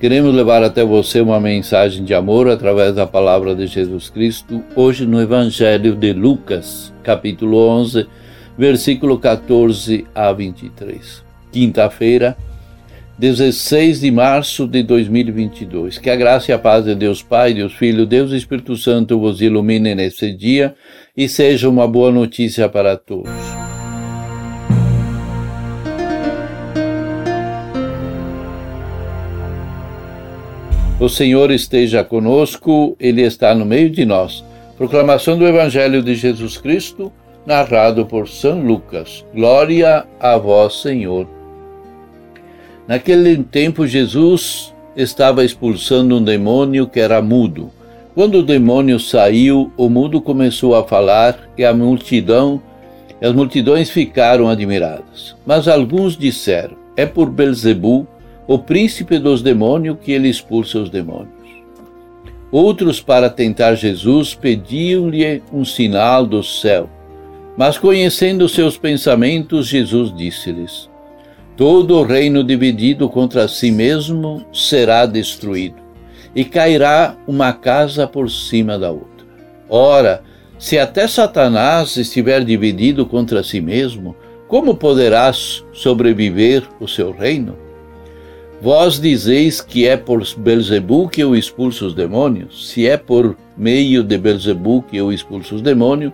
Queremos levar até você uma mensagem de amor através da palavra de Jesus Cristo, hoje no Evangelho de Lucas, capítulo 11, versículo 14 a 23. Quinta-feira, 16 de março de 2022. Que a graça e a paz de Deus Pai, Deus Filho, Deus Espírito Santo vos ilumine nesse dia e seja uma boa notícia para todos. O Senhor esteja conosco, Ele está no meio de nós. Proclamação do Evangelho de Jesus Cristo, narrado por São Lucas. Glória a vós, Senhor. Naquele tempo, Jesus estava expulsando um demônio que era mudo. Quando o demônio saiu, o mudo começou a falar e a multidão, as multidões ficaram admiradas. Mas alguns disseram: É por Belzebu, o príncipe dos demônios, que ele expulsa os demônios. Outros, para tentar Jesus, pediam-lhe um sinal do céu. Mas conhecendo seus pensamentos, Jesus disse-lhes: Todo o reino dividido contra si mesmo será destruído, e cairá uma casa por cima da outra. Ora, se até Satanás estiver dividido contra si mesmo, como poderás sobreviver o seu reino? Vós dizeis que é por Belzebu que eu expulso os demônios? Se é por meio de Belzebu que eu expulso os demônios,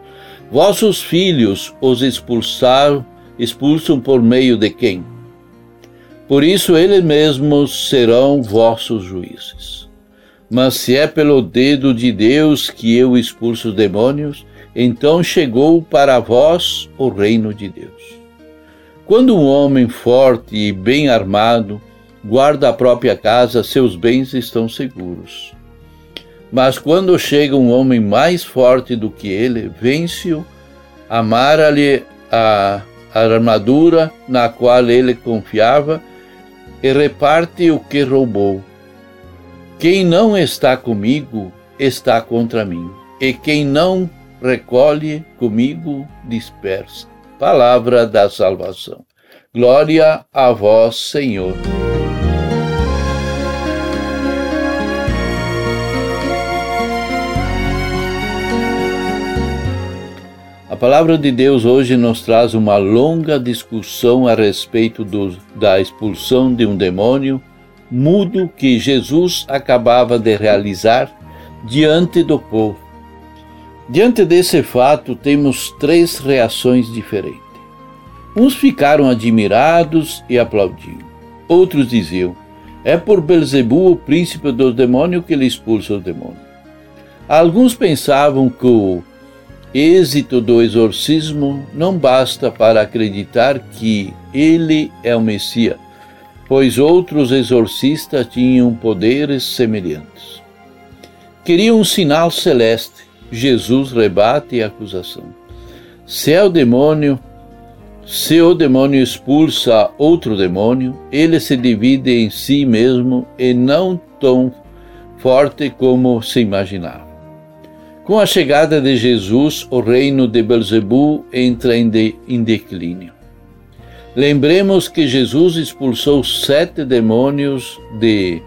vossos filhos os expulsaram, expulsam por meio de quem? Por isso eles mesmos serão vossos juízes. Mas se é pelo dedo de Deus que eu expulso os demônios, então chegou para vós o reino de Deus. Quando um homem forte e bem armado guarda a própria casa, seus bens estão seguros. Mas quando chega um homem mais forte do que ele, vence-o, amara-lhe a, a armadura na qual ele confiava e reparte o que roubou. Quem não está comigo está contra mim, e quem não recolhe comigo dispersa. Palavra da salvação. Glória a vós, Senhor. A palavra de Deus hoje nos traz uma longa discussão a respeito do, da expulsão de um demônio mudo que Jesus acabava de realizar diante do povo. Diante desse fato, temos três reações diferentes. Uns ficaram admirados e aplaudiam. Outros diziam: É por Belzebu, o príncipe dos demônios, que ele expulsa os demônios. Alguns pensavam que o êxito do exorcismo não basta para acreditar que ele é o Messias, pois outros exorcistas tinham poderes semelhantes. Queriam um sinal celeste. Jesus rebate a acusação. Se é o demônio, se o demônio expulsa outro demônio, ele se divide em si mesmo e não tão forte como se imaginava. Com a chegada de Jesus, o reino de Belzebu entra em, de, em declínio. Lembremos que Jesus expulsou sete demônios de,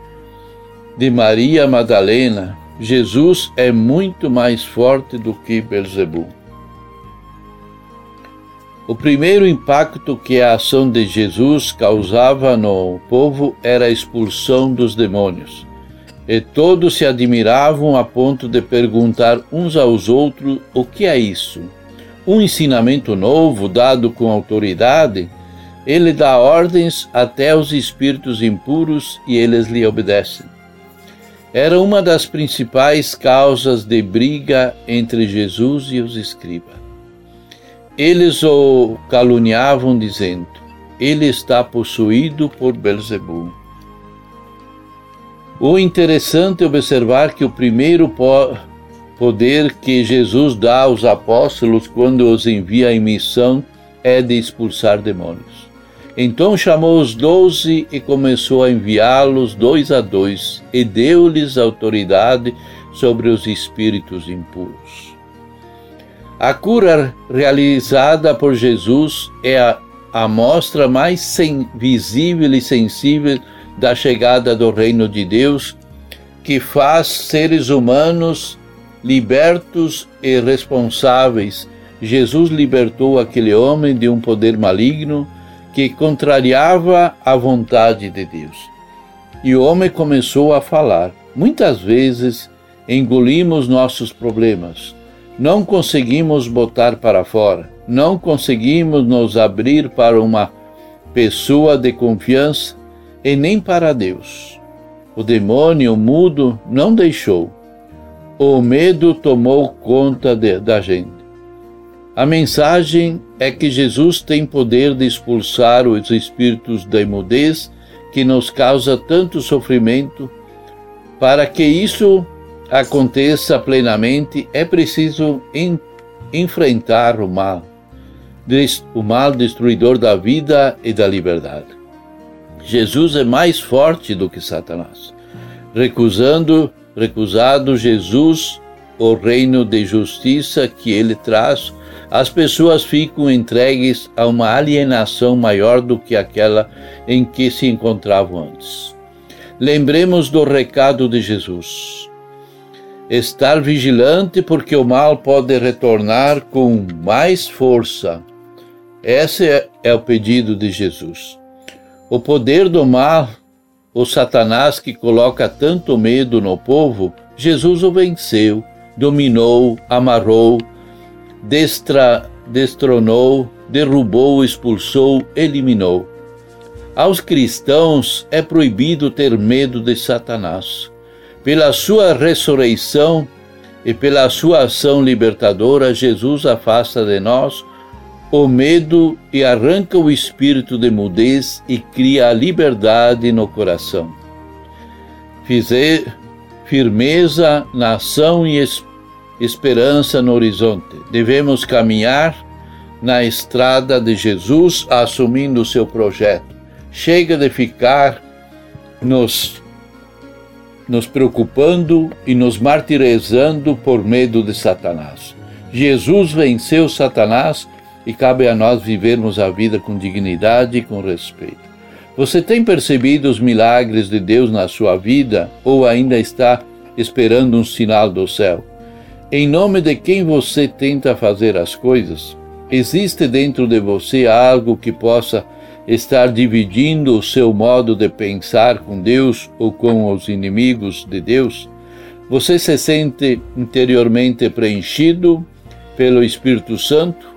de Maria Madalena. Jesus é muito mais forte do que Belzebu. O primeiro impacto que a ação de Jesus causava no povo era a expulsão dos demônios e todos se admiravam a ponto de perguntar uns aos outros o que é isso. Um ensinamento novo dado com autoridade, ele dá ordens até aos espíritos impuros e eles lhe obedecem. Era uma das principais causas de briga entre Jesus e os escribas. Eles o caluniavam dizendo: Ele está possuído por Belzebu. O interessante é observar que o primeiro poder que Jesus dá aos apóstolos quando os envia em missão é de expulsar demônios. Então chamou os doze e começou a enviá-los dois a dois, e deu-lhes autoridade sobre os espíritos impuros. A cura realizada por Jesus é a, a mostra mais sem, visível e sensível da chegada do reino de Deus, que faz seres humanos libertos e responsáveis. Jesus libertou aquele homem de um poder maligno que contrariava a vontade de Deus. E o homem começou a falar. Muitas vezes engolimos nossos problemas, não conseguimos botar para fora, não conseguimos nos abrir para uma pessoa de confiança e nem para Deus. O demônio mudo não deixou. O medo tomou conta de, da gente. A mensagem é que Jesus tem poder de expulsar os espíritos da imudez que nos causa tanto sofrimento. Para que isso aconteça plenamente, é preciso en enfrentar o mal, o mal destruidor da vida e da liberdade. Jesus é mais forte do que Satanás. Recusando, recusado Jesus o reino de justiça que ele traz, as pessoas ficam entregues a uma alienação maior do que aquela em que se encontravam antes. Lembremos do recado de Jesus. Estar vigilante porque o mal pode retornar com mais força. Esse é o pedido de Jesus. O poder do mal, o Satanás que coloca tanto medo no povo, Jesus o venceu, dominou, amarrou, destra, destronou, derrubou, expulsou, eliminou. Aos cristãos é proibido ter medo de Satanás. Pela sua ressurreição e pela sua ação libertadora, Jesus afasta de nós o medo e arranca o espírito de mudez e cria a liberdade no coração. Fizer firmeza na ação e esperança no horizonte. Devemos caminhar na estrada de Jesus, assumindo o seu projeto. Chega de ficar nos, nos preocupando e nos martirizando por medo de Satanás. Jesus venceu Satanás e cabe a nós vivermos a vida com dignidade e com respeito. Você tem percebido os milagres de Deus na sua vida ou ainda está esperando um sinal do céu? Em nome de quem você tenta fazer as coisas? Existe dentro de você algo que possa estar dividindo o seu modo de pensar com Deus ou com os inimigos de Deus? Você se sente interiormente preenchido pelo Espírito Santo?